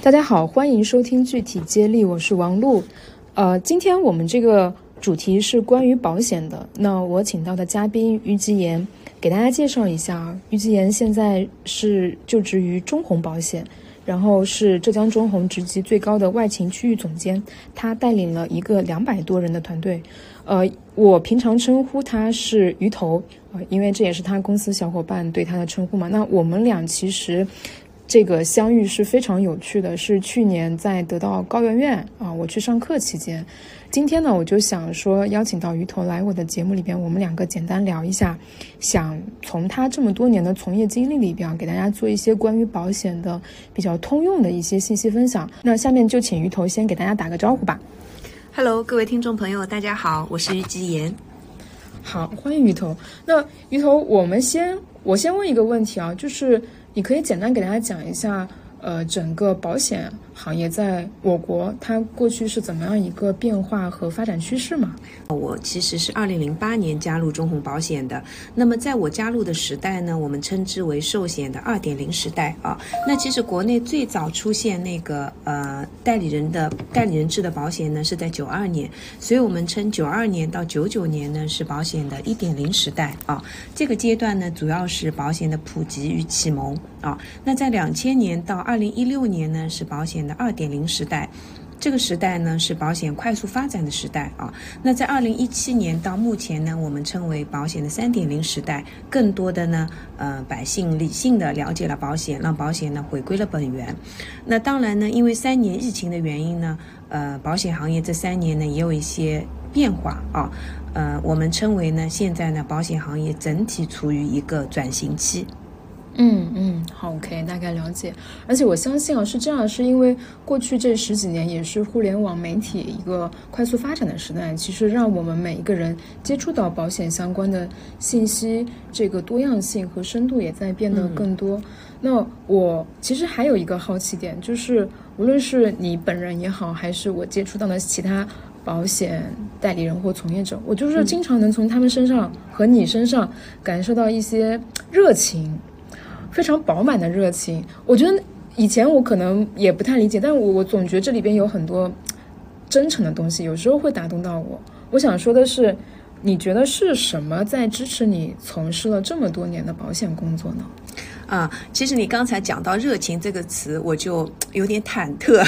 大家好，欢迎收听具体接力，我是王璐。呃，今天我们这个主题是关于保险的。那我请到的嘉宾于吉言，给大家介绍一下啊。于吉言现在是就职于中宏保险，然后是浙江中宏职级最高的外勤区域总监。他带领了一个两百多人的团队。呃，我平常称呼他是鱼头啊，因为这也是他公司小伙伴对他的称呼嘛。那我们俩其实。这个相遇是非常有趣的，是去年在得到高圆圆啊，我去上课期间。今天呢，我就想说邀请到鱼头来我的节目里边，我们两个简单聊一下，想从他这么多年的从业经历里边给大家做一些关于保险的比较通用的一些信息分享。那下面就请鱼头先给大家打个招呼吧。Hello，各位听众朋友，大家好，我是于吉言。好，欢迎鱼头。那鱼头，我们先我先问一个问题啊，就是。你可以简单给大家讲一下，呃，整个保险行业在我国它过去是怎么样一个变化和发展趋势吗？我其实是二零零八年加入中宏保险的。那么在我加入的时代呢，我们称之为寿险的二点零时代啊。那其实国内最早出现那个呃代理人的代理人制的保险呢，是在九二年，所以我们称九二年到九九年呢是保险的一点零时代啊。这个阶段呢，主要是保险的普及与启蒙啊。那在两千年到二零一六年呢，是保险的二点零时代。这个时代呢是保险快速发展的时代啊。那在二零一七年到目前呢，我们称为保险的三点零时代。更多的呢，呃，百姓理性的了解了保险，让保险呢回归了本源。那当然呢，因为三年疫情的原因呢，呃，保险行业这三年呢也有一些变化啊。呃，我们称为呢，现在呢，保险行业整体处于一个转型期。嗯嗯，好，OK，大概了解。而且我相信啊，是这样，是因为过去这十几年也是互联网媒体一个快速发展的时代，其实让我们每一个人接触到保险相关的信息，这个多样性和深度也在变得更多。那我其实还有一个好奇点，就是无论是你本人也好，还是我接触到的其他保险代理人或从业者，我就是经常能从他们身上和你身上感受到一些热情。非常饱满的热情，我觉得以前我可能也不太理解，但我我总觉得这里边有很多真诚的东西，有时候会打动到我。我想说的是，你觉得是什么在支持你从事了这么多年的保险工作呢？啊，其实你刚才讲到热情这个词，我就有点忐忑，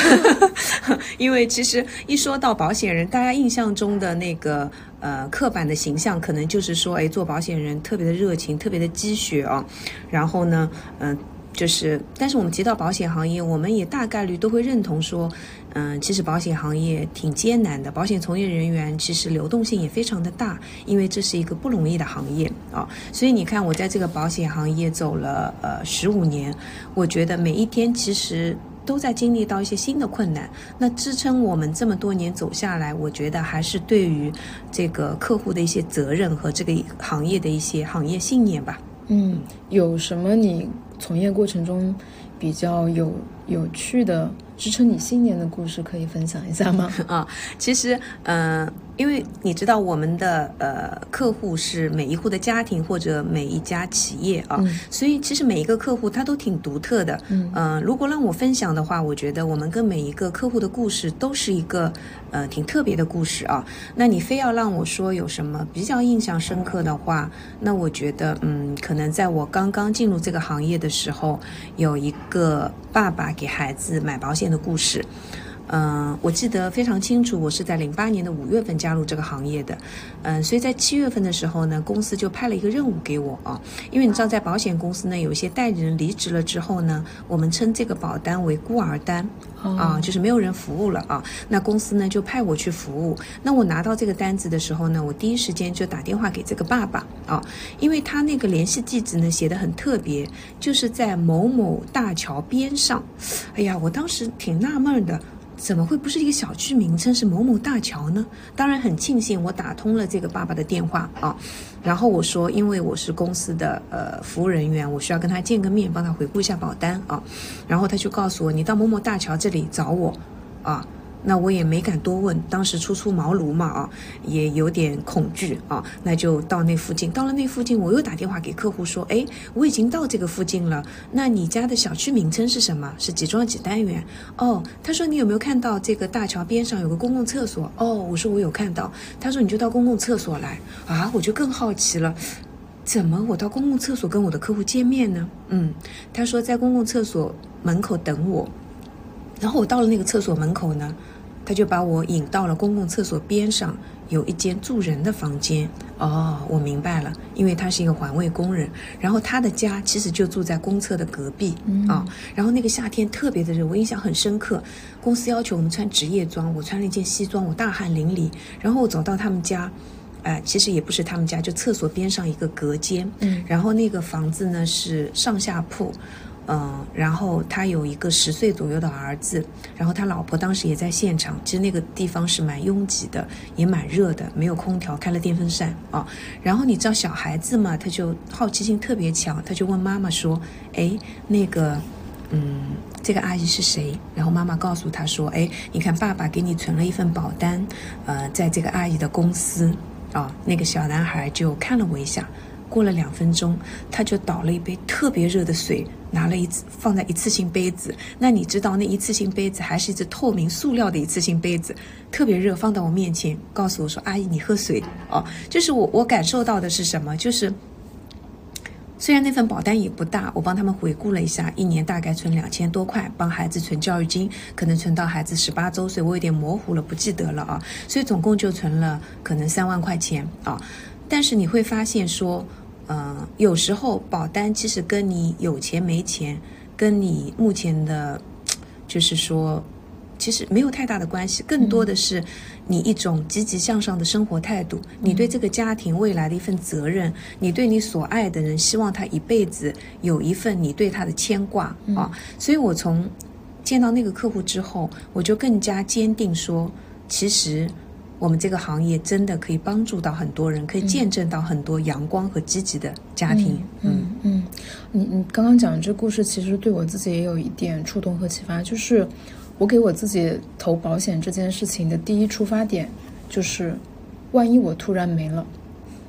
因为其实一说到保险人，大家印象中的那个呃刻板的形象，可能就是说，哎，做保险人特别的热情，特别的积雪啊，然后呢，嗯。就是，但是我们提到保险行业，我们也大概率都会认同说，嗯，其实保险行业挺艰难的，保险从业人员其实流动性也非常的大，因为这是一个不容易的行业啊。所以你看，我在这个保险行业走了呃十五年，我觉得每一天其实都在经历到一些新的困难。那支撑我们这么多年走下来，我觉得还是对于这个客户的一些责任和这个行业的一些行业信念吧。嗯，有什么你？从业过程中比较有有趣的支撑你信念的故事，可以分享一下吗？啊，其实，嗯。因为你知道我们的呃客户是每一户的家庭或者每一家企业啊，所以其实每一个客户他都挺独特的。嗯，如果让我分享的话，我觉得我们跟每一个客户的故事都是一个呃挺特别的故事啊。那你非要让我说有什么比较印象深刻的话，那我觉得嗯，可能在我刚刚进入这个行业的时候，有一个爸爸给孩子买保险的故事。嗯，我记得非常清楚，我是在零八年的五月份加入这个行业的，嗯，所以在七月份的时候呢，公司就派了一个任务给我啊，因为你知道，在保险公司呢，有一些代理人离职了之后呢，我们称这个保单为孤儿单，啊，就是没有人服务了啊，那公司呢就派我去服务。那我拿到这个单子的时候呢，我第一时间就打电话给这个爸爸啊，因为他那个联系地址呢写的很特别，就是在某某大桥边上。哎呀，我当时挺纳闷的。怎么会不是一个小区名称是某某大桥呢？当然很庆幸我打通了这个爸爸的电话啊，然后我说因为我是公司的呃服务人员，我需要跟他见个面，帮他回顾一下保单啊，然后他就告诉我你到某某大桥这里找我啊，那我也没敢多问，当时初出茅庐嘛啊，也有点恐惧啊，那就到那附近。到了那附近，我又打电话给客户说：“哎，我已经到这个附近了。那你家的小区名称是什么？是几幢几单元？”哦，他说：“你有没有看到这个大桥边上有个公共厕所？”哦，我说：“我有看到。”他说：“你就到公共厕所来啊！”我就更好奇了，怎么我到公共厕所跟我的客户见面呢？嗯，他说在公共厕所门口等我。然后我到了那个厕所门口呢，他就把我引到了公共厕所边上有一间住人的房间。哦，我明白了，因为他是一个环卫工人，然后他的家其实就住在公厕的隔壁啊。然后那个夏天特别的热，我印象很深刻。公司要求我们穿职业装，我穿了一件西装，我大汗淋漓。然后我走到他们家，哎，其实也不是他们家，就厕所边上一个隔间。嗯，然后那个房子呢是上下铺。嗯，然后他有一个十岁左右的儿子，然后他老婆当时也在现场。其实那个地方是蛮拥挤的，也蛮热的，没有空调，开了电风扇啊。然后你知道小孩子嘛，他就好奇心特别强，他就问妈妈说：“哎，那个，嗯，这个阿姨是谁？”然后妈妈告诉他说：“哎，你看爸爸给你存了一份保单，呃，在这个阿姨的公司啊。”那个小男孩就看了我一下。过了两分钟，他就倒了一杯特别热的水，拿了一次放在一次性杯子。那你知道那一次性杯子还是一只透明塑料的一次性杯子，特别热，放到我面前，告诉我说：“阿姨，你喝水哦。”就是我我感受到的是什么？就是虽然那份保单也不大，我帮他们回顾了一下，一年大概存两千多块，帮孩子存教育金，可能存到孩子十八周岁，我有点模糊了，不记得了啊。所以总共就存了可能三万块钱啊。但是你会发现说。呃，有时候保单其实跟你有钱没钱，跟你目前的，就是说，其实没有太大的关系，更多的是你一种积极向上的生活态度，你对这个家庭未来的一份责任，你对你所爱的人，希望他一辈子有一份你对他的牵挂啊。所以我从见到那个客户之后，我就更加坚定说，其实。我们这个行业真的可以帮助到很多人，可以见证到很多阳光和积极的家庭。嗯嗯，你你刚刚讲的这故事，其实对我自己也有一点触动和启发。就是我给我自己投保险这件事情的第一出发点，就是万一我突然没了，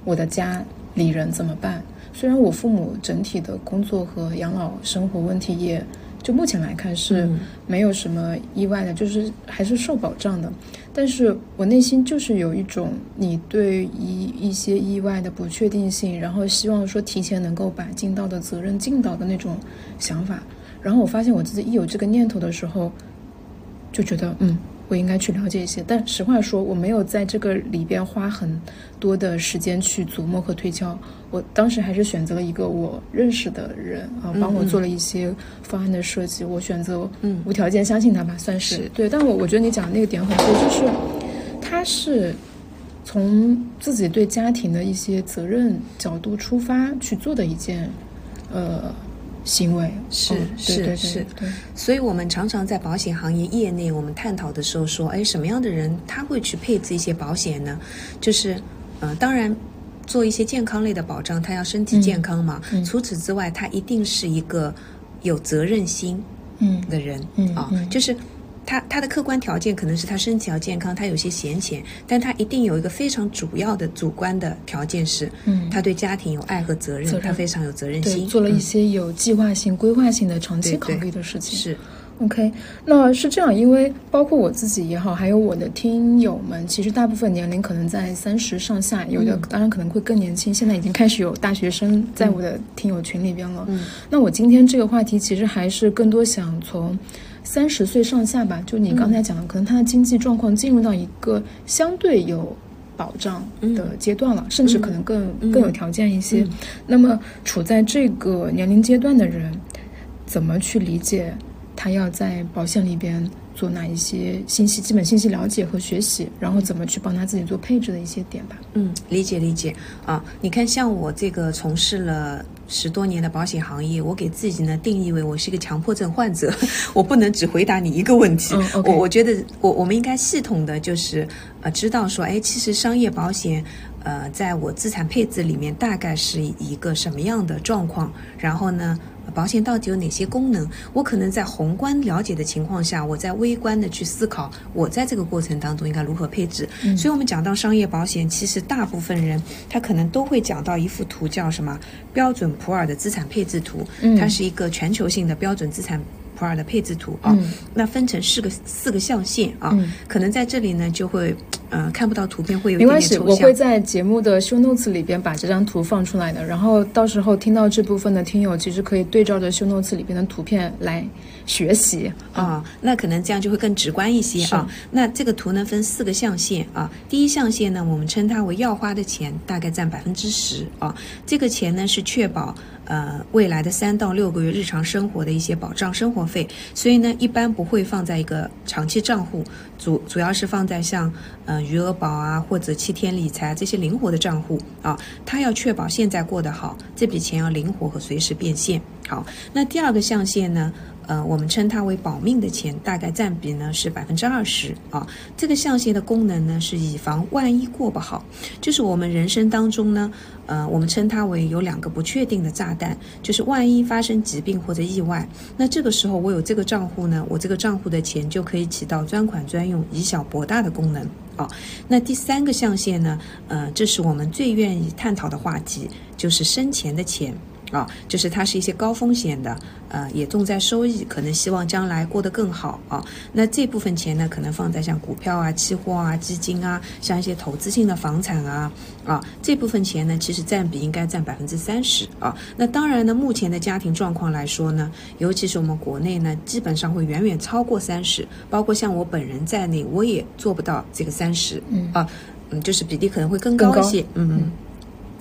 我的家里人怎么办？虽然我父母整体的工作和养老生活问题也。就目前来看是没有什么意外的，就是还是受保障的。但是我内心就是有一种你对一一些意外的不确定性，然后希望说提前能够把尽到的责任尽到的那种想法。然后我发现我自己一有这个念头的时候，就觉得嗯。我应该去了解一些，但实话说，我没有在这个里边花很多的时间去琢磨和推敲。我当时还是选择了一个我认识的人啊，帮我做了一些方案的设计。我选择嗯无条件相信他吧，算是对。但我我觉得你讲的那个点很对，就是他是从自己对家庭的一些责任角度出发去做的一件，呃。行为是是是，所以我们常常在保险行业业内，我们探讨的时候说，哎，什么样的人他会去配置一些保险呢？就是，呃，当然做一些健康类的保障，他要身体健康嘛。除此之外，他一定是一个有责任心的人嗯啊，就是。他他的客观条件可能是他身体要健康，他有些闲钱，但他一定有一个非常主要的主观的条件是，嗯，他对家庭有爱和责任，他非常有责任心，做了一些有计划性、规划性的长期考虑的事情。是，OK，那是这样，因为包括我自己也好，还有我的听友们，其实大部分年龄可能在三十上下，有的当然可能会更年轻，现在已经开始有大学生在我的听友群里边了。嗯，那我今天这个话题其实还是更多想从。三十岁上下吧，就你刚才讲的，可能他的经济状况进入到一个相对有保障的阶段了，甚至可能更更有条件一些。那么处在这个年龄阶段的人，怎么去理解他要在保险里边做哪一些信息、基本信息了解和学习，然后怎么去帮他自己做配置的一些点吧？嗯，理解理解啊。你看，像我这个从事了。十多年的保险行业，我给自己呢定义为我是一个强迫症患者，我不能只回答你一个问题。我我觉得我我们应该系统的就是呃知道说，哎，其实商业保险呃在我资产配置里面大概是一个什么样的状况，然后呢保险到底有哪些功能？我可能在宏观了解的情况下，我在微观的去思考，我在这个过程当中应该如何配置。所以，我们讲到商业保险，其实大部分人他可能都会讲到一幅图，叫什么标准普尔的资产配置图。它是一个全球性的标准资产。普尔的配置图啊，那分成四个四个象限啊，可能在这里呢就会呃看不到图片，会有没关系，我会在节目的 show notes 里边把这张图放出来的，然后到时候听到这部分的听友其实可以对照着 show notes 里边的图片来学习啊，那可能这样就会更直观一些啊。那这个图呢分四个象限啊，第一象限呢我们称它为要花的钱，大概占百分之十啊，这个钱呢是确保。呃，未来的三到六个月日常生活的一些保障生活费，所以呢，一般不会放在一个长期账户，主主要是放在像呃余额宝啊或者七天理财这些灵活的账户啊，它要确保现在过得好，这笔钱要灵活和随时变现。好，那第二个象限呢？呃，我们称它为保命的钱，大概占比呢是百分之二十啊。这个象限的功能呢是以防万一过不好，就是我们人生当中呢，呃，我们称它为有两个不确定的炸弹，就是万一发生疾病或者意外，那这个时候我有这个账户呢，我这个账户的钱就可以起到专款专用、以小博大的功能啊。那第三个象限呢，呃，这是我们最愿意探讨的话题，就是生前的钱。啊，就是它是一些高风险的，呃，也重在收益，可能希望将来过得更好啊。那这部分钱呢，可能放在像股票啊、期货啊、基金啊，像一些投资性的房产啊，啊，这部分钱呢，其实占比应该占百分之三十啊。那当然呢，目前的家庭状况来说呢，尤其是我们国内呢，基本上会远远超过三十，包括像我本人在内，我也做不到这个三十，嗯啊，嗯，就是比例可能会更高一些，嗯。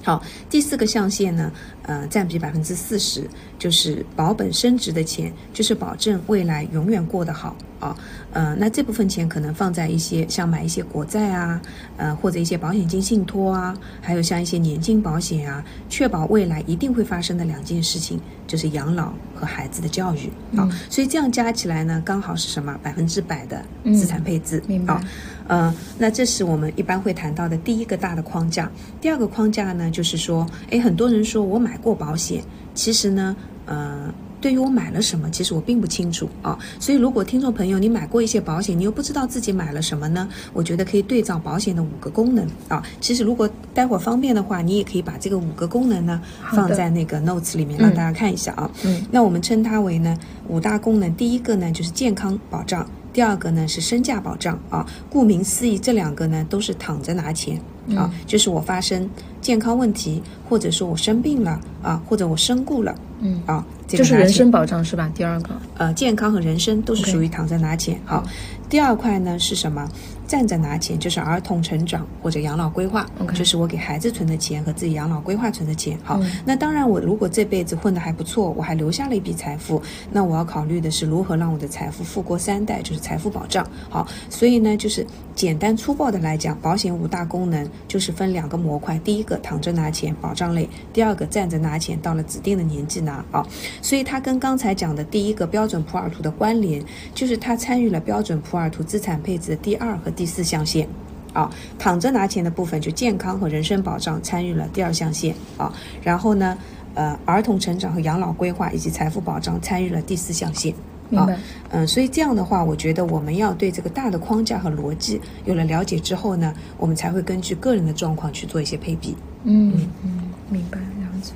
好，第四个象限呢，呃，占比百分之四十，就是保本升值的钱，就是保证未来永远过得好啊。呃，那这部分钱可能放在一些像买一些国债啊，呃，或者一些保险金信托啊，还有像一些年金保险啊，确保未来一定会发生的两件事情，就是养老和孩子的教育啊。所以这样加起来呢，刚好是什么？百分之百的资产配置啊。呃，那这是我们一般会谈到的第一个大的框架。第二个框架呢，就是说，哎，很多人说我买过保险，其实呢，呃。对于我买了什么，其实我并不清楚啊。所以，如果听众朋友你买过一些保险，你又不知道自己买了什么呢？我觉得可以对照保险的五个功能啊。其实，如果待会儿方便的话，你也可以把这个五个功能呢放在那个 notes 里面让大家看一下啊。嗯。那我们称它为呢五大功能。第一个呢就是健康保障，第二个呢是身价保障啊。顾名思义，这两个呢都是躺着拿钱啊，就是我发生健康问题，或者说我生病了啊，或者我身故了。嗯啊，就是人身保障是吧？第二个，呃，健康和人身都是属于躺着拿钱。好，第二块呢是什么？站着拿钱就是儿童成长或者养老规划，就是我给孩子存的钱和自己养老规划存的钱。好，那当然我如果这辈子混得还不错，我还留下了一笔财富，那我要考虑的是如何让我的财富富过三代，就是财富保障。好，所以呢，就是简单粗暴的来讲，保险五大功能就是分两个模块，第一个躺着拿钱保障类，第二个站着拿钱，到了指定的年纪拿啊。所以它跟刚才讲的第一个标准普尔图的关联，就是它参与了标准普尔图资产配置的第二和。第四象限，啊，躺着拿钱的部分就健康和人身保障参与了第二象限，啊，然后呢，呃，儿童成长和养老规划以及财富保障参与了第四象限，明白？嗯，所以这样的话，我觉得我们要对这个大的框架和逻辑有了了解之后呢，我们才会根据个人的状况去做一些配比。嗯嗯，明白了解。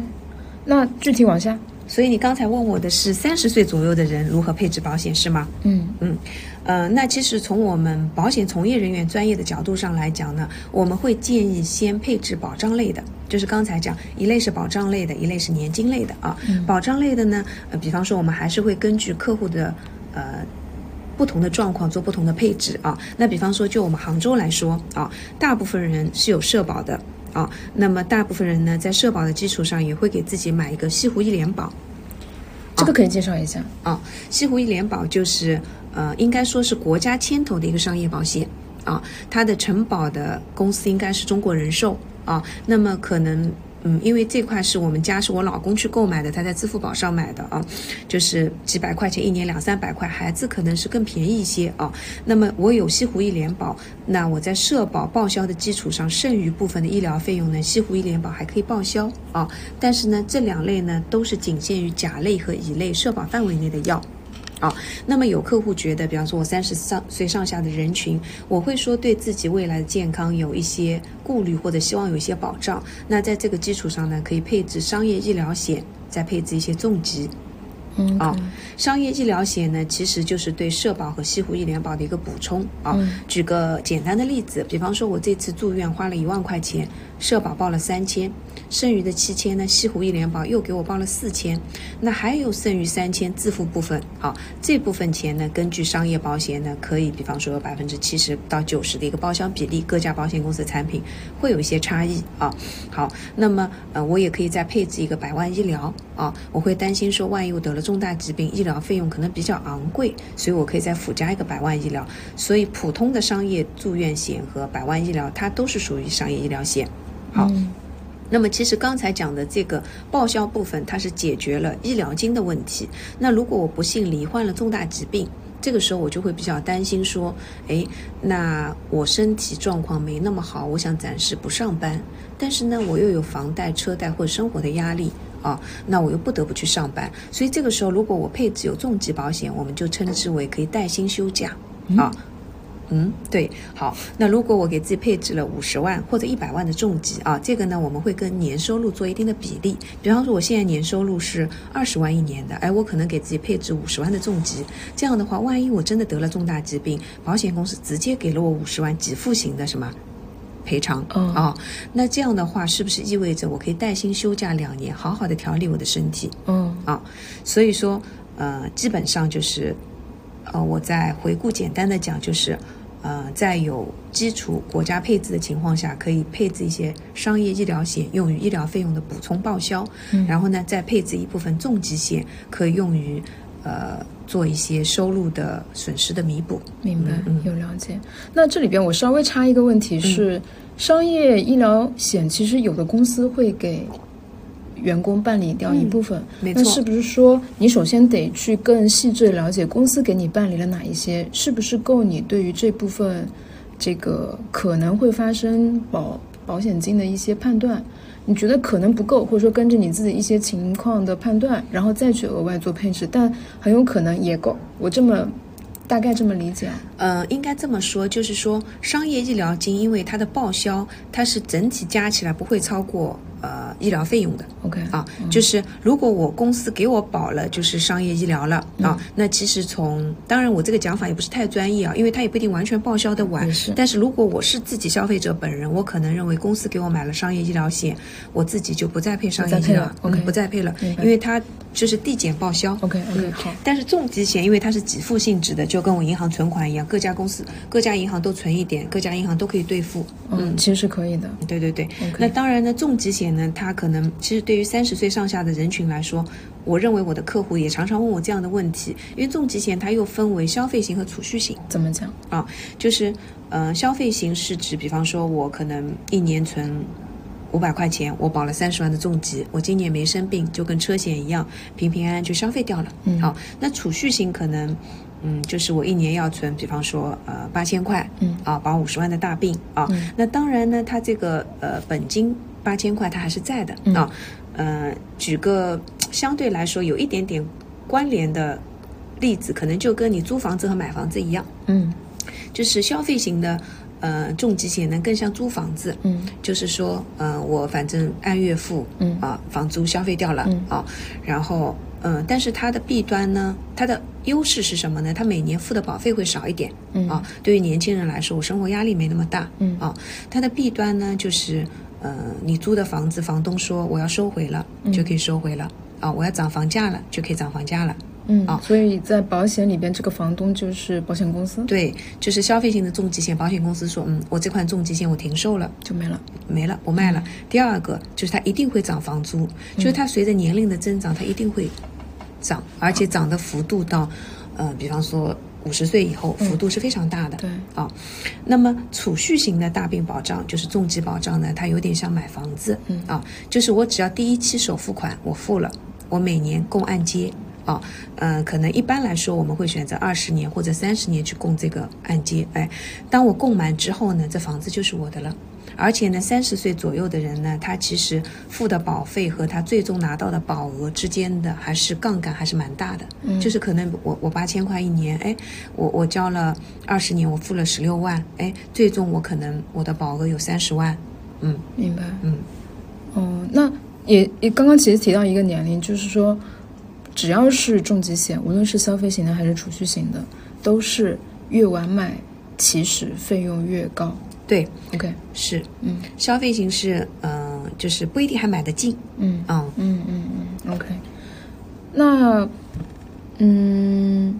那具体往下，所以你刚才问我的是三十岁左右的人如何配置保险是吗？嗯嗯。呃，那其实从我们保险从业人员专业的角度上来讲呢，我们会建议先配置保障类的，就是刚才讲一类是保障类的，一类是年金类的啊。保障类的呢，呃，比方说我们还是会根据客户的呃不同的状况做不同的配置啊。那比方说就我们杭州来说啊，大部分人是有社保的啊，那么大部分人呢在社保的基础上也会给自己买一个西湖一联保，这个可以介绍一下啊。西湖一联保就是。呃，应该说是国家牵头的一个商业保险啊，它的承保的公司应该是中国人寿啊。那么可能嗯，因为这块是我们家是我老公去购买的，他在支付宝上买的啊，就是几百块钱一年两三百块，孩子可能是更便宜一些啊。那么我有西湖医联保，那我在社保报销的基础上，剩余部分的医疗费用呢，西湖医联保还可以报销啊。但是呢，这两类呢都是仅限于甲类和乙类社保范围内的药。啊，那么有客户觉得，比方说我三十上岁上下的人群，我会说对自己未来的健康有一些顾虑，或者希望有一些保障。那在这个基础上呢，可以配置商业医疗险，再配置一些重疾。嗯啊，商业医疗险呢，其实就是对社保和西湖医疗保的一个补充啊。举个简单的例子，比方说我这次住院花了一万块钱，社保报了三千。剩余的七千呢？西湖医联保又给我报了四千，那还有剩余三千自付部分啊。这部分钱呢，根据商业保险呢，可以比方说有百分之七十到九十的一个报销比例，各家保险公司产品会有一些差异啊。好，那么呃，我也可以再配置一个百万医疗啊。我会担心说，万一我得了重大疾病，医疗费用可能比较昂贵，所以我可以再附加一个百万医疗。所以普通的商业住院险和百万医疗，它都是属于商业医疗险。好。那么其实刚才讲的这个报销部分，它是解决了医疗金的问题。那如果我不幸罹患了重大疾病，这个时候我就会比较担心说，哎，那我身体状况没那么好，我想暂时不上班，但是呢，我又有房贷、车贷或者生活的压力啊，那我又不得不去上班。所以这个时候，如果我配置有重疾保险，我们就称之为可以带薪休假啊。嗯，对，好，那如果我给自己配置了五十万或者一百万的重疾啊，这个呢，我们会跟年收入做一定的比例。比方说，我现在年收入是二十万一年的，哎，我可能给自己配置五十万的重疾。这样的话，万一我真的得了重大疾病，保险公司直接给了我五十万给付型的什么赔偿啊？那这样的话，是不是意味着我可以带薪休假两年，好好的调理我的身体？嗯，啊，所以说，呃，基本上就是。呃，我再回顾简单的讲，就是，呃，在有基础国家配置的情况下，可以配置一些商业医疗险，用于医疗费用的补充报销。嗯。然后呢，再配置一部分重疾险，可以用于，呃，做一些收入的损失的弥补。明白，有了解。那这里边我稍微插一个问题是，商业医疗险其实有的公司会给。员工办理掉一部分，那是不是说你首先得去更细致了解公司给你办理了哪一些，是不是够你对于这部分这个可能会发生保保险金的一些判断？你觉得可能不够，或者说根据你自己一些情况的判断，然后再去额外做配置，但很有可能也够。我这么大概这么理解？呃，应该这么说，就是说商业医疗金，因为它的报销，它是整体加起来不会超过。呃，医疗费用的，OK 啊，就是如果我公司给我保了，就是商业医疗了啊，那其实从当然我这个讲法也不是太专业啊，因为它也不一定完全报销的完。但是如果我是自己消费者本人，我可能认为公司给我买了商业医疗险，我自己就不再配商业医疗不再配了，因为它就是递减报销，OK OK 好。但是重疾险因为它是给付性质的，就跟我银行存款一样，各家公司各家银行都存一点，各家银行都可以兑付。嗯，其实是可以的。对对对，那当然呢，重疾险。呢，它可能其实对于三十岁上下的人群来说，我认为我的客户也常常问我这样的问题，因为重疾险它又分为消费型和储蓄型。怎么讲啊？就是呃，消费型是指，比方说我可能一年存五百块钱，我保了三十万的重疾，我今年没生病，就跟车险一样，平平安安就消费掉了。嗯。好，那储蓄型可能嗯，就是我一年要存，比方说呃八千块，嗯，啊，保五十万的大病啊。那当然呢，它这个呃本金。八千块，它还是在的啊。呃，举个相对来说有一点点关联的例子，可能就跟你租房子和买房子一样。嗯，就是消费型的呃重疾险呢，更像租房子。嗯，就是说呃，我反正按月付，嗯啊，房租消费掉了啊。然后嗯，但是它的弊端呢，它的优势是什么呢？它每年付的保费会少一点。嗯啊，对于年轻人来说，我生活压力没那么大。嗯啊，它的弊端呢，就是。呃，你租的房子，房东说我要收回了，就可以收回了啊！我要涨房价了，就可以涨房价了。嗯啊，所以在保险里边，这个房东就是保险公司。对，就是消费性的重疾险，保险公司说，嗯，我这款重疾险我停售了，就没了，没了，不卖了。第二个就是它一定会涨房租，就是它随着年龄的增长，它一定会涨，而且涨的幅度到，呃，比方说。五十岁以后，幅度是非常大的。对啊，那么储蓄型的大病保障就是重疾保障呢，它有点像买房子，嗯啊，就是我只要第一期首付款我付了，我每年供按揭。啊，呃，可能一般来说我们会选择二十年或者三十年去供这个按揭。哎，当我供满之后呢，这房子就是我的了。而且呢，三十岁左右的人呢，他其实付的保费和他最终拿到的保额之间的还是杠杆还是蛮大的。嗯就是可能我我八千块一年，哎，我我交了二十年，我付了十六万，哎，最终我可能我的保额有三十万。嗯明白。嗯，哦，那也也刚刚其实提到一个年龄，就是说，只要是重疾险，无论是消费型的还是储蓄型的，都是越晚买其实费用越高。对，OK，是嗯消费型是嗯、呃就是不一定还买得进。嗯嗯嗯嗯嗯，OK。那嗯，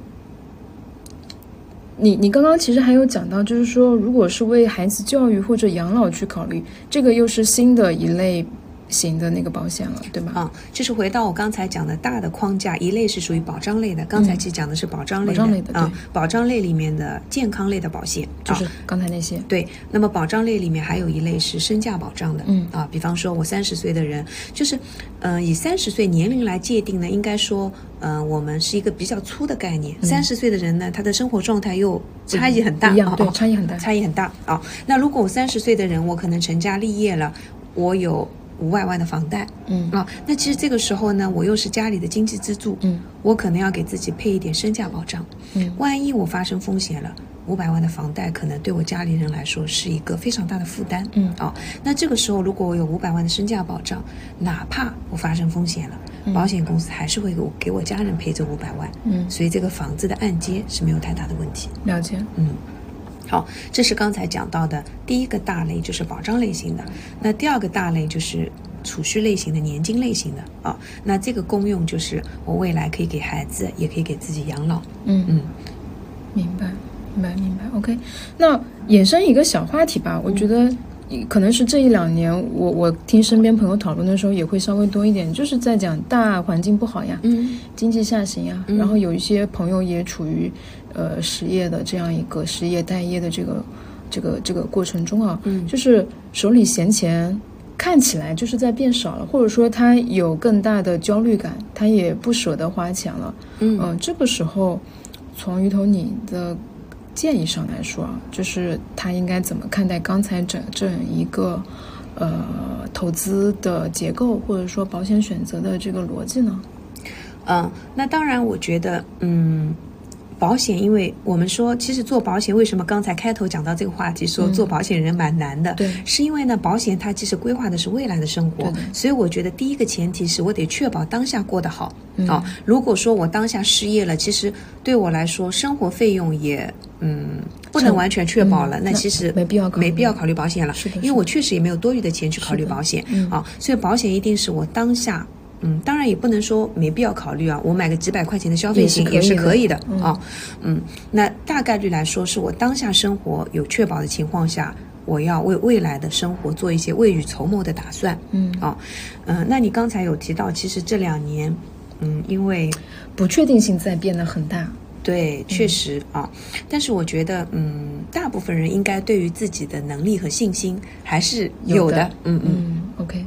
你你刚刚其实还有讲到，就是说，如果是为孩子教育或者养老去考虑，这个又是新的一类型的那个保险了，对吧？啊，就是回到我刚才讲的大的框架，一类是属于保障类的，刚才其实讲的是保障类的，保障类的啊对，保障类里面的健康类的保险，就是啊刚才那些。对，那么保障类里面还有一类是身价保障的，嗯啊，比方说我三十岁的人，就是，嗯、以三十岁年龄来界定呢，应该说，嗯、我们是一个比较粗的概念。三十岁的人呢，他的生活状态又差异很大，不一样对差异很大差异很大啊。那如果我三十岁的人，我可能成家立业了，我有五百万的房贷，嗯。啊，那其实这个时候呢，我又是家里的经济支柱，嗯。我可能要给自己配一点身价保障，嗯。万一我发生风险了，五百万的房贷可能对我家里人来说是一个非常大的负担，嗯。啊，那这个时候如果我有五百万的身价保障，哪怕我发生风险了，保险公司还是会给我给我家人赔这五百万，嗯，所以这个房子的按揭是没有太大的问题，了解。嗯。好，这是刚才讲到的第一个大类，就是保障类型的。那第二个大类就是储蓄类型的、年金类型的啊。那这个功用就是我未来可以给孩子，也可以给自己养老。嗯嗯明白，明白，明白。OK，那衍生一个小话题吧，我觉得可能是这一两年，我我听身边朋友讨论的时候也会稍微多一点，就是在讲大环境不好呀，嗯经济下行呀，嗯然后有一些朋友也处于呃实业的这样一个实业待业的这个这个这个过程中啊，嗯就是手里闲钱看起来就是在变少了，或者说他有更大的焦虑感，他也不舍得花钱了。嗯嗯、这个时候，从鱼头你的建议上来说啊，就是他应该怎么看待刚才整整一个呃投资的结构，或者说保险选择的这个逻辑呢？嗯，那当然，我觉得，嗯，保险，因为我们说，其实做保险，为什么刚才开头讲到这个话题，说嗯。做保险人蛮难的，对。是因为呢，保险它其实规划的是未来的生活，所以我觉得第一个前提是我得确保当下过得好。嗯。啊。如果说我当下失业了，其实对我来说，生活费用也，嗯。不能完全确保了，嗯那那其实没必要没必要考虑保险了，是的因为我确实也没有多余的钱去考虑保险嗯。啊，所以保险一定是我当下嗯，当然也不能说没必要考虑啊，我买个几百块钱的消费型也也是可以的啊，嗯，那大概率来说，是我当下生活有确保的情况下，我要为未来的生活做一些未雨绸缪的打算。嗯，啊，嗯、那你刚才有提到，其实这两年，嗯，因为不确定性在变得很大。对，确实啊，但是我觉得，嗯，大部分人应该对于自己的能力和信心还是有的。嗯嗯。嗯，OK，好，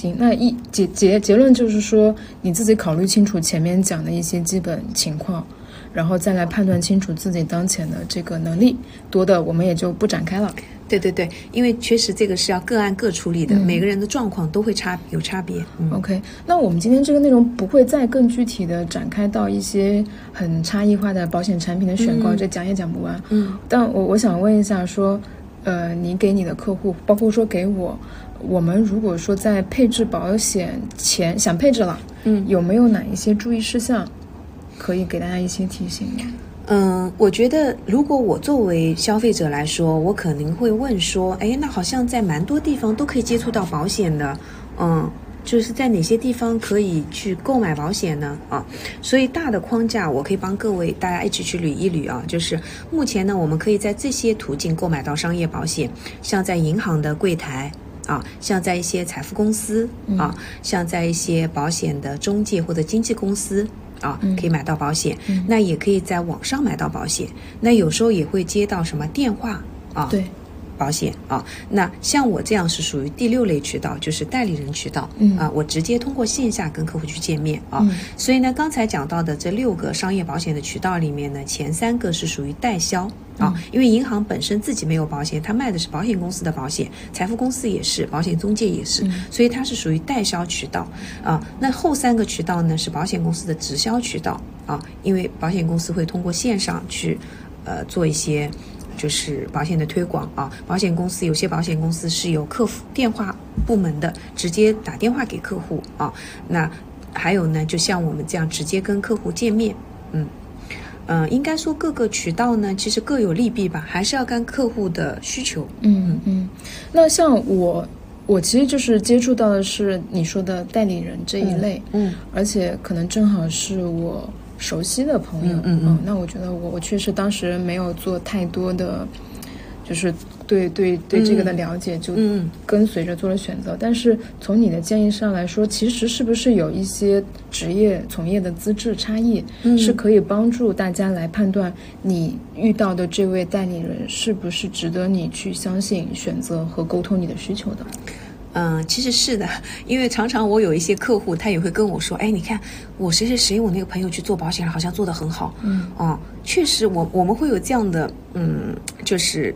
行，那一结结结论就是说，你自己考虑清楚前面讲的一些基本情况，然后再来判断清楚自己当前的这个能力，多的我们也就不展开了。对对对，因为确实这个是要个案各处理的，嗯每个人的状况都会差有差别。嗯 OK，那我们今天这个内容不会再更具体的展开到一些很差异化的保险产品的选购，嗯这讲也讲不完。嗯但我我想问一下说，呃，你给你的客户，包括说给我，我们如果说在配置保险前想配置了，嗯有没有哪一些注意事项可以给大家一些提醒呢？嗯，我觉得如果我作为消费者来说，我可能会问说，哎，那好像在蛮多地方都可以接触到保险的，嗯。就是在哪些地方可以去购买保险呢？啊，所以大的框架我可以帮各位大家一起去捋一捋啊。就是目前呢，我们可以在这些途径购买到商业保险，像在银行的柜台啊，像在一些财富公司啊，像在一些保险的中介或者经纪公司啊，可以买到保险。那也可以在网上买到保险。那有时候也会接到什么电话啊？对。保险啊，那像我这样是属于第六类渠道，就是代理人渠道。嗯啊，我直接通过线下跟客户去见面啊。所以呢，刚才讲到的这六个商业保险的渠道里面呢，前三个是属于代销啊，因为银行本身自己没有保险，它卖的是保险公司的保险，财富公司也是，保险中介也是，所以它是属于代销渠道啊。那后三个渠道呢，是保险公司的直销渠道啊，因为保险公司会通过线上去呃做一些。就是保险的推广啊，保险公司有些保险公司是有客服电话部门的，直接打电话给客户啊。那还有呢，就像我们这样直接跟客户见面，嗯嗯，应该说各个渠道呢，其实各有利弊吧，还是要看客户的需求。嗯嗯。那像我，我其实就是接触到的是你说的代理人这一类，嗯，而且可能正好是我。熟悉的朋友，嗯嗯，那我觉得我我确实当时没有做太多的，就是对对对这个的了解，就跟随着做了选择。但是从你的建议上来说，其实是不是有一些职业从业的资质差异，是可以帮助大家来判断你遇到的这位代理人是不是值得你去相信、选择和沟通你的需求的？嗯，其实是的，因为常常我有一些客户，他也会跟我说：“哎，你看我谁谁谁，我那个朋友去做保险，好像做得很好。”嗯，哦，确实，我我们会有这样的，嗯，就是。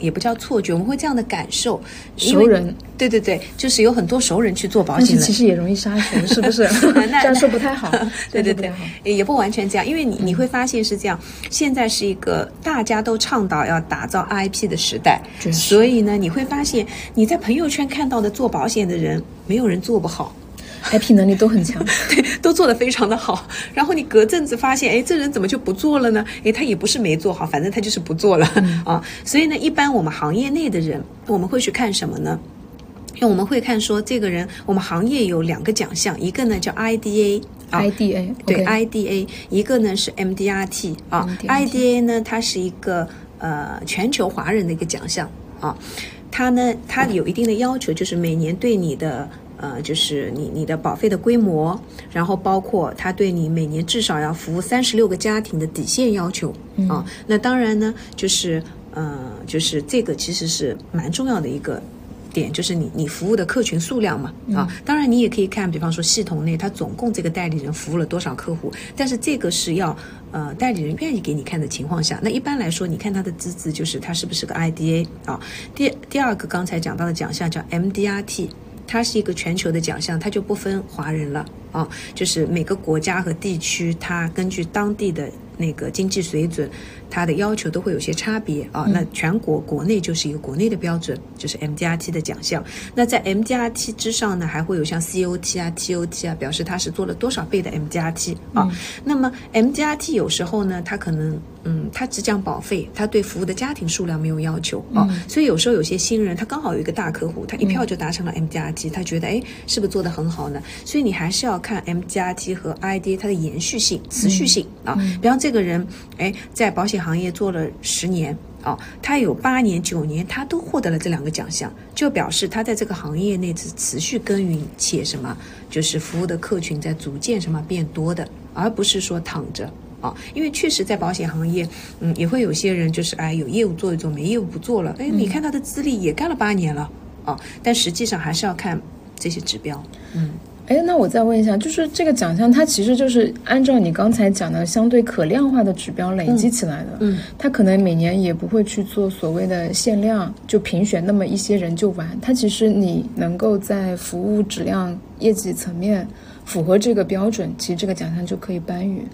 也不叫错觉，我们会这样的感受。熟人，对对对，就是有很多熟人去做保险，其实也容易杀熟，是不是？这样说不太好。对对对，也不完全这样，因为你你会发现是这样，现在是一个大家都倡导要打造 IP 的时代，所以呢，你会发现你在朋友圈看到的做保险的人，没有人做不好。IP 能力都很强，对，都做得非常的好。然后你隔阵子发现，哎，这人怎么就不做了呢？哎，他也不是没做好，反正他就是不做了 啊。所以呢，一般我们行业内的人，我们会去看什么呢？因为我们会看说，这个人，我们行业有两个奖项，一个呢叫 IDA，IDA 对 IDA，一个呢是 MDRT 啊。IDA 呢，它是一个呃全球华人的一个奖项啊。它呢，它有一定的要求，就是每年对你的。呃，就是你你的保费的规模，然后包括他对你每年至少要服务三十六个家庭的底线要求啊。那当然呢，就是呃，就是这个其实是蛮重要的一个点，就是你你服务的客群数量嘛啊。当然你也可以看，比方说系统内他总共这个代理人服务了多少客户，但是这个是要呃代理人愿意给你看的情况下。那一般来说，你看他的资质，就是他是不是个 IDA 啊？第第二个刚才讲到的奖项叫 MDRT。它是一个全球的奖项，它就不分华人了啊，就是每个国家和地区，它根据当地的那个经济水准。它的要求都会有些差别啊，那全国国内就是一个国内的标准，就是 MDRT 的奖项。那在 MDRT 之上呢，还会有像 COT 啊、TOT 啊，表示他是做了多少倍的 MDRT 啊。那么 MDRT 有时候呢，它可能嗯，它只讲保费，它对服务的家庭数量没有要求啊。所以有时候有些新人，他刚好有一个大客户，他一票就达成了 MDRT，他觉得哎，是不是做得很好呢？所以你还是要看 MDRT 和 ID 它的延续性、持续性啊。比方这个人哎，在保险行业做了十年啊，他有八年、九年，他都获得了这两个奖项，就表示他在这个行业内是持续耕耘且什么，就是服务的客群在逐渐什么变多的，而不是说躺着啊。因为确实在保险行业，嗯，也会有些人就是哎有业务做一做，没业务不做了。哎，你看他的资历也干了八年了啊，但实际上还是要看这些指标，嗯。哎，那我再问一下，就是这个奖项，它其实就是按照你刚才讲的相对可量化的指标累积起来的。嗯，它可能每年也不会去做所谓的限量，就评选那么一些人就完。它其实你能够在服务质量、业绩层面符合这个标准，其实这个奖项就可以颁予。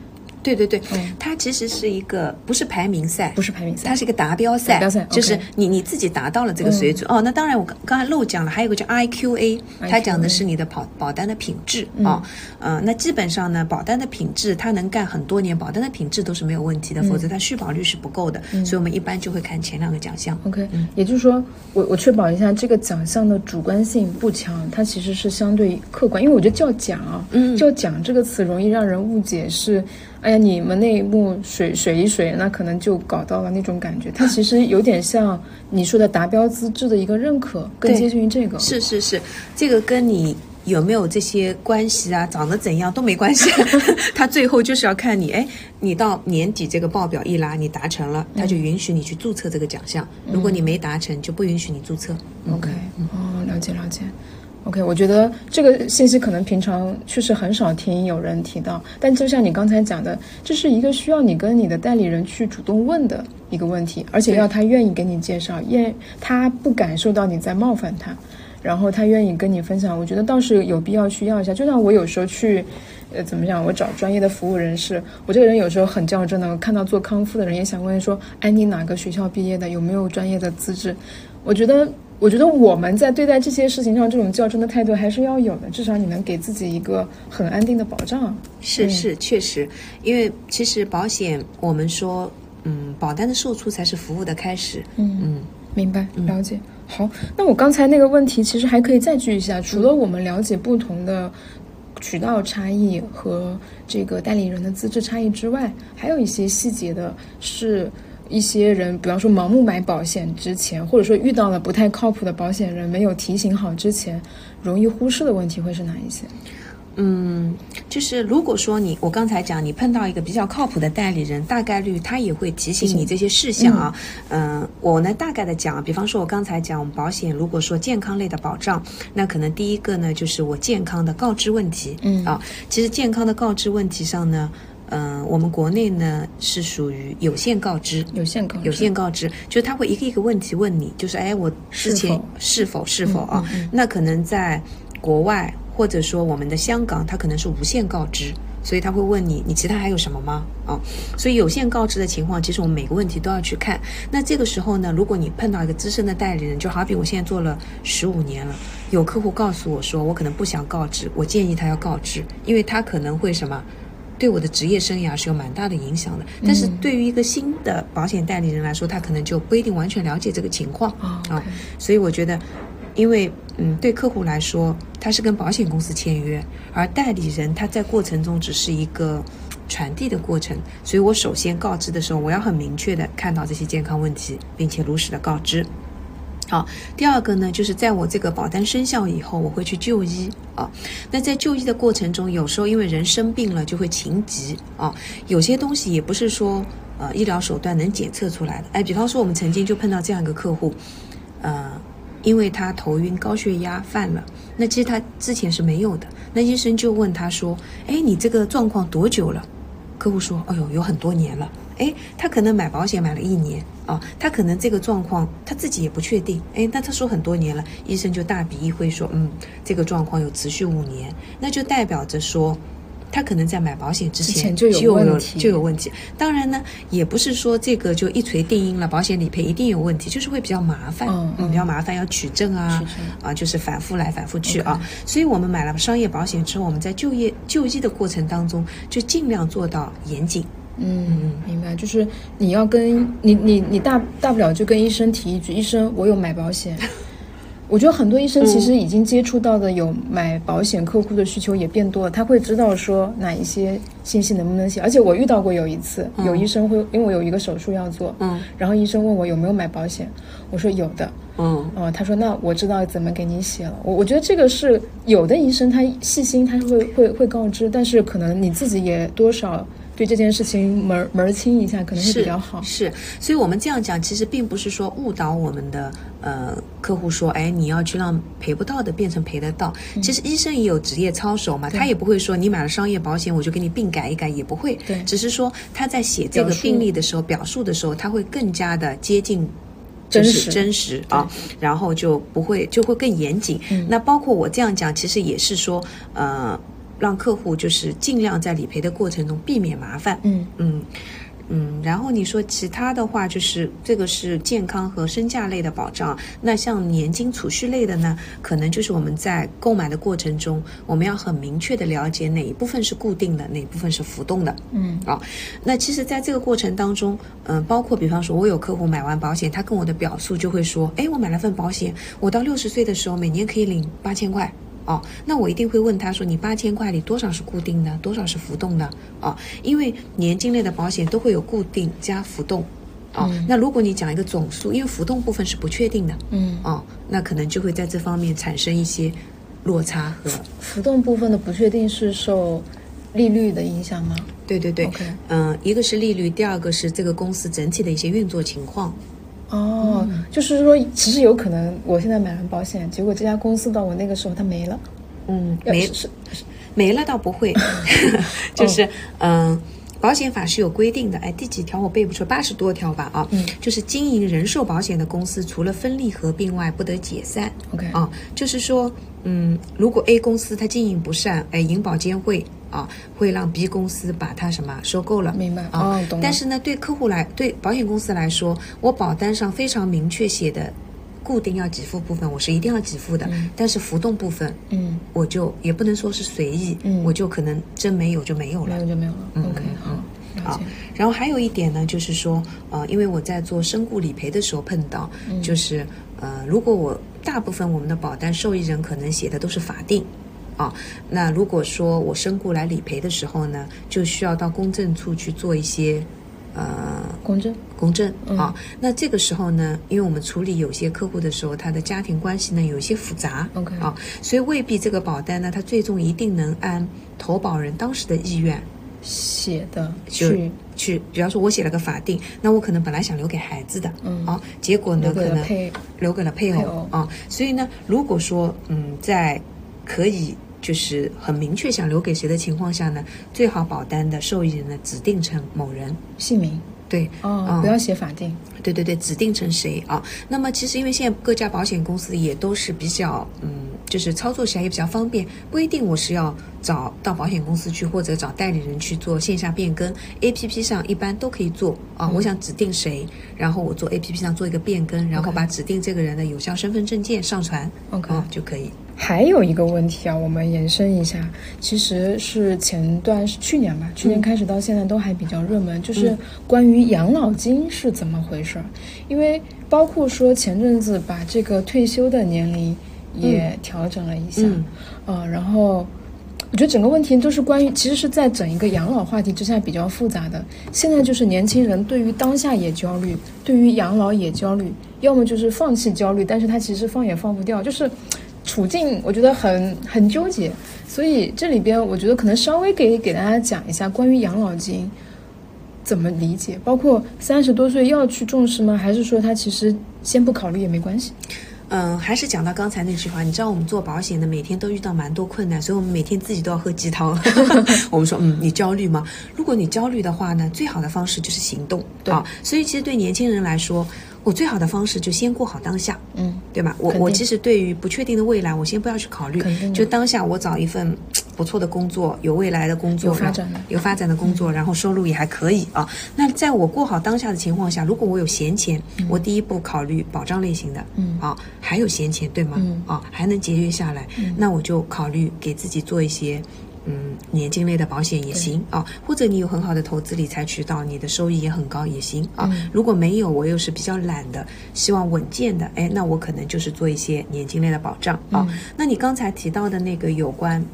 对对对，它其实是一个不是排名赛，不是排名赛，它是一个达标赛，达标赛就是你你自己达到了这个水准。哦。那当然，我刚刚才漏讲了，还有个叫 IQA，它讲的是你的保保单的品质啊。嗯，那基本上呢，保单的品质它能干很多年，保单的品质都是没有问题的，否则它续保率是不够的。所以我们一般就会看前两个奖项。OK，也就是说，我我确保一下这个奖项的主观性不强，它其实是相对客观，因为我觉得叫奖啊，叫奖这个词容易让人误解是。哎呀，你们那一幕水水一水，那可能就搞到了那种感觉。它其实有点像你说的达标资质的一个认可，更接近于这个。是是是，这个跟你有没有这些关系啊，长得怎样都没关系，他最后就是要看你，哎，你到年底这个报表一拉，你达成了，他就允许你去注册这个奖项；如果你没达成，就不允许你注册。OK，哦，了解了解。OK，我觉得这个信息可能平常确实很少听有人提到，但就像你刚才讲的，这是一个需要你跟你的代理人去主动问的一个问题，而且要他愿意给你介绍，愿他不感受到你在冒犯他，然后他愿意跟你分享，我觉得倒是有必要去要一下。就像我有时候去，呃，怎么讲，我找专业的服务人士，我这个人有时候很较真的，我看到做康复的人也想问说，哎，你哪个学校毕业的，有没有专业的资质？我觉得。我觉得我们在对待这些事情上，这种较真的态度还是要有的，至少你能给自己一个很安定的保障。是是，确实，因为其实保险，我们说，嗯，保单的售出才是服务的开始。嗯嗯，明白了解。好，那我刚才那个问题其实还可以再聚一下，除了我们了解不同的渠道差异和这个代理人的资质差异之外，还有一些细节的是。一些人，比方说盲目买保险之前，或者说遇到了不太靠谱的保险人没有提醒好之前，容易忽视的问题会是哪一些？嗯，就是如果说你我刚才讲你碰到一个比较靠谱的代理人，大概率他也会提醒你这些事项啊。嗯、呃，我呢大概的讲，比方说我刚才讲我们保险，如果说健康类的保障，那可能第一个呢就是我健康的告知问题。嗯啊，其实健康的告知问题上呢。嗯、呃，我们国内呢是属于有限告知，有限告知，有限告知，就是他会一个一个问题问你，就是哎，我之前是否是否啊？嗯嗯嗯、那可能在国外或者说我们的香港，他可能是无限告知，所以他会问你，你其他还有什么吗？啊，所以有限告知的情况，其实我们每个问题都要去看。那这个时候呢，如果你碰到一个资深的代理人，就好比我现在做了十五年了，有客户告诉我说，我可能不想告知，我建议他要告知，因为他可能会什么？对我的职业生涯是有蛮大的影响的，但是对于一个新的保险代理人来说，他可能就不一定完全了解这个情况啊.所以我觉得，因为嗯，对客户来说，他是跟保险公司签约，而代理人他在过程中只是一个传递的过程，所以我首先告知的时候，我要很明确的看到这些健康问题，并且如实的告知。好，第二个呢，就是在我这个保单生效以后，我会去就医啊。那在就医的过程中，有时候因为人生病了就会情急啊，有些东西也不是说呃医疗手段能检测出来的。哎，比方说我们曾经就碰到这样一个客户，呃，因为他头晕、高血压犯了，那其实他之前是没有的。那医生就问他说：“哎，你这个状况多久了？”客户说：“哎呦，有很多年了。”哎，他可能买保险买了一年啊，他可能这个状况他自己也不确定。哎，那他说很多年了，医生就大笔一挥说，嗯，这个状况有持续五年，那就代表着说，他可能在买保险之前就有问题，就有问题。当然呢，也不是说这个就一锤定音了，保险理赔一定有问题，就是会比较麻烦，嗯，嗯比较麻烦，要取证啊，啊，就是反复来反复去啊。所以我们买了商业保险之后，我们在就业就医的过程当中，就尽量做到严谨。嗯，明白，就是你要跟你你你大大不了就跟医生提一句，医生，我有买保险。我觉得很多医生其实已经接触到的有买保险客户的需求也变多了，他会知道说哪一些信息能不能写。而且我遇到过有一次，有医生会因为我有一个手术要做，嗯，然后医生问我有没有买保险，我说有的，嗯，哦，他说那我知道怎么给你写了。我我觉得这个是有的医生他细心，他会会会告知，但是可能你自己也多少。对这件事情门门清一下可能会比较好。是，是所以我们这样讲，其实并不是说误导我们的呃客户说，哎，你要去让赔不到的变成赔得到。嗯、其实医生也有职业操守嘛，他也不会说你买了商业保险，我就给你病改一改，也不会。对，只是说他在写这个病例的时候，表述的时候，他会更加的接近。真实真实啊，然后就不会就会更严谨。嗯、那包括我这样讲，其实也是说，呃。让客户就是尽量在理赔的过程中避免麻烦。嗯嗯嗯，然后你说其他的话，就是这个是健康和身价类的保障。那像年金储蓄类的呢，可能就是我们在购买的过程中，我们要很明确的了解哪一部分是固定的，哪一部分是浮动的。嗯啊，那其实在这个过程当中，嗯、呃，包括比方说，我有客户买完保险，他跟我的表述就会说，哎，我买了份保险，我到六十岁的时候每年可以领八千块。哦，那我一定会问他说：“你八千块里多少是固定的，多少是浮动的？”哦，因为年金类的保险都会有固定加浮动。哦，嗯、那如果你讲一个总数，因为浮动部分是不确定的。嗯，哦，那可能就会在这方面产生一些落差和浮动部分的不确定是受利率的影响吗？对对对嗯、一个是利率，第二个是这个公司整体的一些运作情况。哦，就是说，其实有可能我现在买完保险，结果这家公司到我那个时候它没了，嗯，没是是没了倒不会，就是嗯。保险法是有规定的，哎，第几条？我背不出，八十多条吧啊，嗯。就是经营人寿保险的公司，除了分立合并外，不得解散。OK 啊，就是说，嗯，如果 A 公司它经营不善，哎，银保监会啊会让 B 公司把它什么收购了，明白。啊。哦懂但是呢，对客户来，对保险公司来说，我保单上非常明确写的固定要给付部分，我是一定要给付的，但是浮动部分，嗯，我就也不能说是随意，嗯我就可能真没有就没有了没。有就没有了。OK，好，然后还有一点呢，就是说，呃，因为我在做身故理赔的时候碰到，嗯就是呃，如果我大部分我们的保单受益人可能写的都是法定。啊，那如果说我身故来理赔的时候呢，就需要到公证处去做一些，呃，公证，公证嗯。啊。那这个时候呢，因为我们处理有些客户的时候，他的家庭关系呢有一些复杂 OK 啊，所以未必这个保单呢，它最终一定能按投保人当时的意愿写的就去去，比方说我写了个法定，那我可能本来想留给孩子的，嗯啊，结果呢留给可能留给了配偶。啊，所以呢，如果说嗯，在可以就是很明确想留给谁的情况下呢，最好保单的受益人呢指定成某人，姓名对，哦，嗯不要写法定。对对对，指定成谁啊？那么其实因为现在各家保险公司也都是比较嗯，就是操作起来也比较方便，不一定我是要找到保险公司去或者找代理人去做线下变更，A P P 上一般都可以做啊。我想指定谁，然后我做 A P P 上做一个变更，然后把指定这个人的有效身份证件上传 OK 啊就可以。还有一个问题啊，我们延伸一下，其实是前段是去年吧，去年开始到现在都还比较热门，就是关于养老金是怎么回事儿。因为包括说前阵子把这个退休的年龄也调整了一下，嗯。呃，然后我觉得整个问题都是关于，其实是在整一个养老话题之下比较复杂的。现在就是年轻人对于当下也焦虑，对于养老也焦虑，要么就是放弃焦虑，但是他其实放也放不掉，就是处境我觉得很很纠结。所以这里边我觉得可能稍微给给大家讲一下关于养老金怎么理解，包括三十多岁要去重视吗？还是说他其实先不考虑也没关系？嗯，还是讲到刚才那句话，你知道我们做保险的每天都遇到蛮多困难，所以我们每天自己都要喝鸡汤。我们说，嗯，你焦虑吗？如果你焦虑的话呢，最好的方式就是行动对啊。所以其实对年轻人来说，我最好的方式就先过好当下，嗯，对吧？我我其实对于不确定的未来，我先不要去考虑就当下我找一份不错的工作，有未来的工作，有发展的有发展的工作，然后收入也还可以啊。那在我过好当下的情况下，如果我有闲钱，我第一步考虑保障类型的，嗯啊，还有闲钱对吗？嗯啊，还能节约下来，那我就考虑给自己做一些。嗯，年金类的保险也行啊，或者你有很好的投资理财渠道，你的收益也很高也行啊。嗯如果没有，我又是比较懒的，希望稳健的，哎，那我可能就是做一些年金类的保障啊。嗯那你刚才提到的那个有关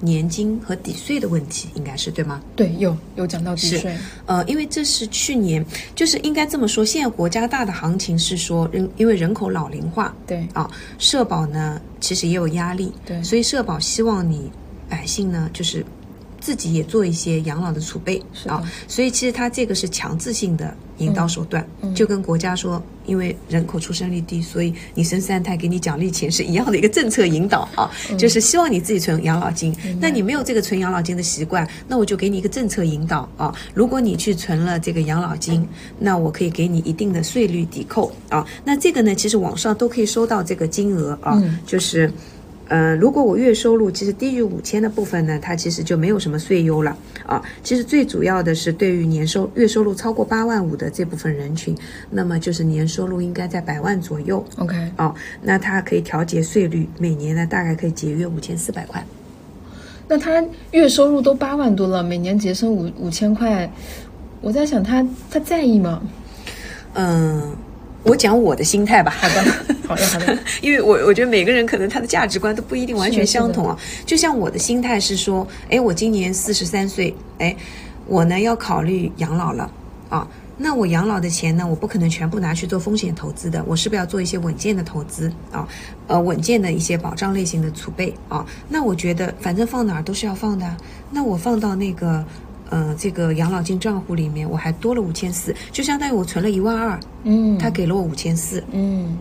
年金和抵税的问题，应该是对吗？对，有有讲到抵是税，呃，因为这是去年，就是应该这么说，现在国家大的行情是说人，因为人口老龄化对啊，社保呢其实也有压力，对所以社保希望你百姓呢就是。自己也做一些养老的储备是的啊，所以其实它这个是强制性的引导手段，嗯就跟国家说，因为人口出生率低，所以你生三胎给你奖励钱是一样的一个政策引导啊，嗯就是希望你自己存养老金。那你没有这个存养老金的习惯，那我就给你一个政策引导啊。如果你去存了这个养老金，那我可以给你一定的税率抵扣啊。那这个呢，其实网上都可以收到这个金额啊，嗯就是。呃，如果我月收入其实低于五千的部分呢，它其实就没有什么税优了啊。其实最主要的是对于年收月收入超过八万五的这部分人群，那么就是年收入应该在百万左右 OK，哦。那它可以调节税率，每年呢大概可以节约五千四百块。那他月收入都八万多了，每年节省五五千块，我在想他他在意吗？嗯，我讲我的心态吧。好的，好的，好的，因为我我觉得每个人可能他的价值观都不一定完全相同啊。就像我的心态是说，哎，我今年四十三岁，哎，我呢要考虑养老了啊。那我养老的钱呢，我不可能全部拿去做风险投资的，我是不是要做一些稳健的投资啊？呃，稳健的一些保障类型的储备啊？那我觉得反正放哪儿都是要放的，那我放到那个。呃，这个养老金账户里面我还多了五千四，就相当于我存了一万二，嗯，他给了我五千四，嗯，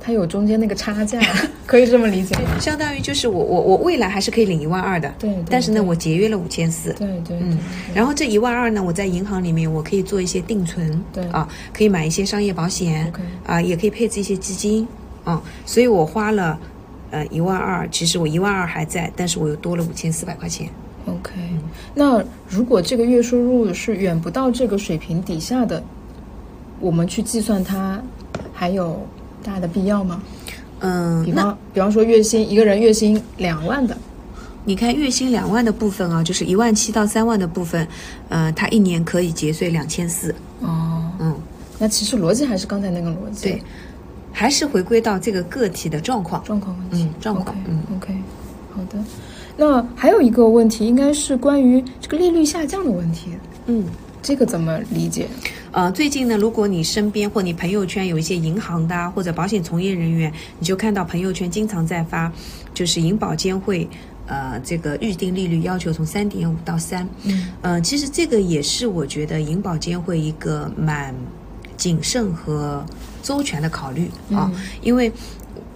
他有中间那个差价，可以这么理解吗？相当于就是我我我未来还是可以领一万二的，对，但是呢，我节约了五千四，对对，嗯，然后这一万二呢，我在银行里面我可以做一些定存，对。啊，可以买一些商业保险，啊，也可以配置一些基金，啊，所以我花了呃一万二，其实我一万二还在，但是我又多了五千四百块钱。OK，那如果这个月收入是远不到这个水平底下的，我们去计算它还有大的必要吗？嗯，比方比方说月薪一个人月薪两万的，你看月薪两万的部分啊，就是一万七到三万的部分，呃，他一年可以节税两千四。哦，嗯，那其实逻辑还是刚才那个逻辑，对，还是回归到这个个体的状况，状况问题，嗯，状况，嗯，OK，好的。那还有一个问题，应该是关于这个利率下降的问题。嗯，这个怎么理解？呃，最近呢，如果你身边或你朋友圈有一些银行的或者保险从业人员，你就看到朋友圈经常在发，就是银保监会呃这个预定利率要求从三点五到三。嗯，呃，其实这个也是我觉得银保监会一个蛮谨慎和周全的考虑啊，因为。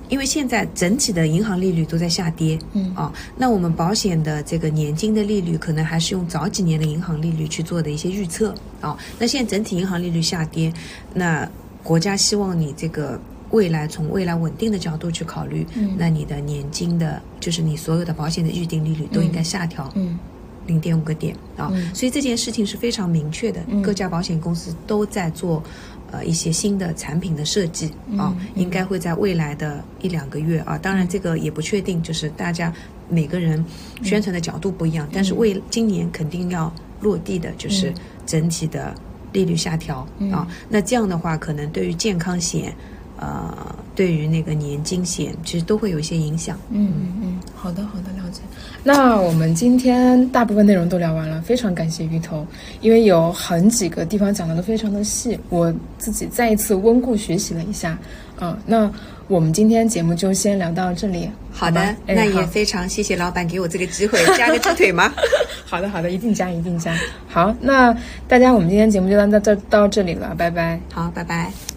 因为现在整体的银行利率都在下跌，嗯。啊，那我们保险的这个年金的利率可能还是用早几年的银行利率去做的一些预测，啊，那现在整体银行利率下跌，那国家希望你这个未来从未来稳定的角度去考虑，嗯，那你的年金的，就是你所有的保险的预定利率都应该下调，嗯，零点五个点啊，所以这件事情是非常明确的，各家保险公司都在做。呃，一些新的产品的设计啊，应该会在未来的一两个月啊，当然这个也不确定，就是大家每个人宣传的角度不一样，但是为今年肯定要落地的，就是整体的利率下调啊，那这样的话，可能对于健康险。呃，对于那个年金险，其实都会有一些影响。嗯嗯嗯，好的好的，了解。那我们今天大部分内容都聊完了，非常感谢鱼头，因为有很几个地方讲的都非常的细，我自己再一次温故学习了一下。嗯，那我们今天节目就先聊到这里。好的，那也非常谢谢老板给我这个机会，加个鸡腿吗？好的好的，一定加一定加。好，那大家我们今天节目就到到这到这里了，拜拜。好，拜拜。